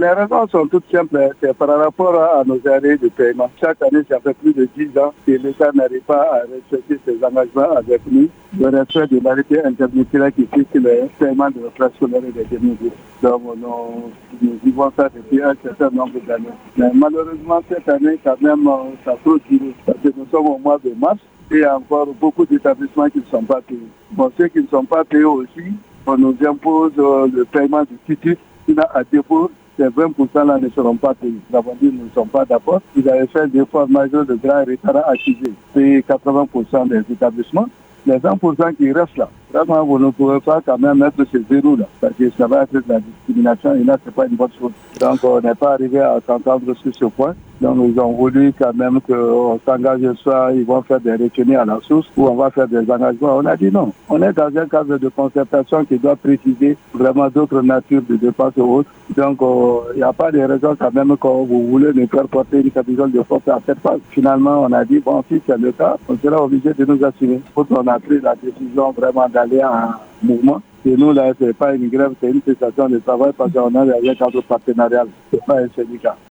Les raisons sont toutes simples. C'est par rapport à nos arrêts de paiement. Chaque année, ça fait plus de 10 ans que l'État n'arrive pas à respecter ses engagements avec nous. Le respect de l'arrêté intermédiaire qui fixe le paiement de nos classes scolaires et des Donc, nous, vivons ça depuis un certain nombre d'années. Mais malheureusement, cette année, quand même, ça peut durer. Parce que nous sommes au mois de mars et encore beaucoup d'établissements qui ne sont pas payés. Bon, ceux qui ne sont pas payés aussi, on nous impose le paiement du titre à dépôt ces 20% là ne seront pas payés. Nous avons dit nous ne sommes pas d'accord. Ils avaient fait des efforts majeurs de grand retard à payer 80% des établissements. Les 20% qui restent là, vraiment, vous ne pouvez pas quand même mettre ces zéros là, parce que ça va être de la discrimination et là, ce n'est pas une bonne chose. Donc, on n'est pas arrivé à s'entendre sur ce point. Donc, nous avons voulu quand même qu'on s'engage soit ils vont faire des retenues à la source ou on va faire des engagements. On a dit non. On est dans un cadre de concertation qui doit préciser vraiment d'autres natures de dépenses et autres. Donc, il n'y a pas de raison quand même quand vous voulez nous faire porter une capitale de force à cette phase. Finalement, on a dit, bon, si c'est le cas, on sera obligé de nous assumer. On a pris la décision vraiment d'aller en mouvement, et nous, là, ce n'est pas une grève, c'est une cessation de travail parce qu'on a un cadre partenarial. Ce n'est pas un syndicat.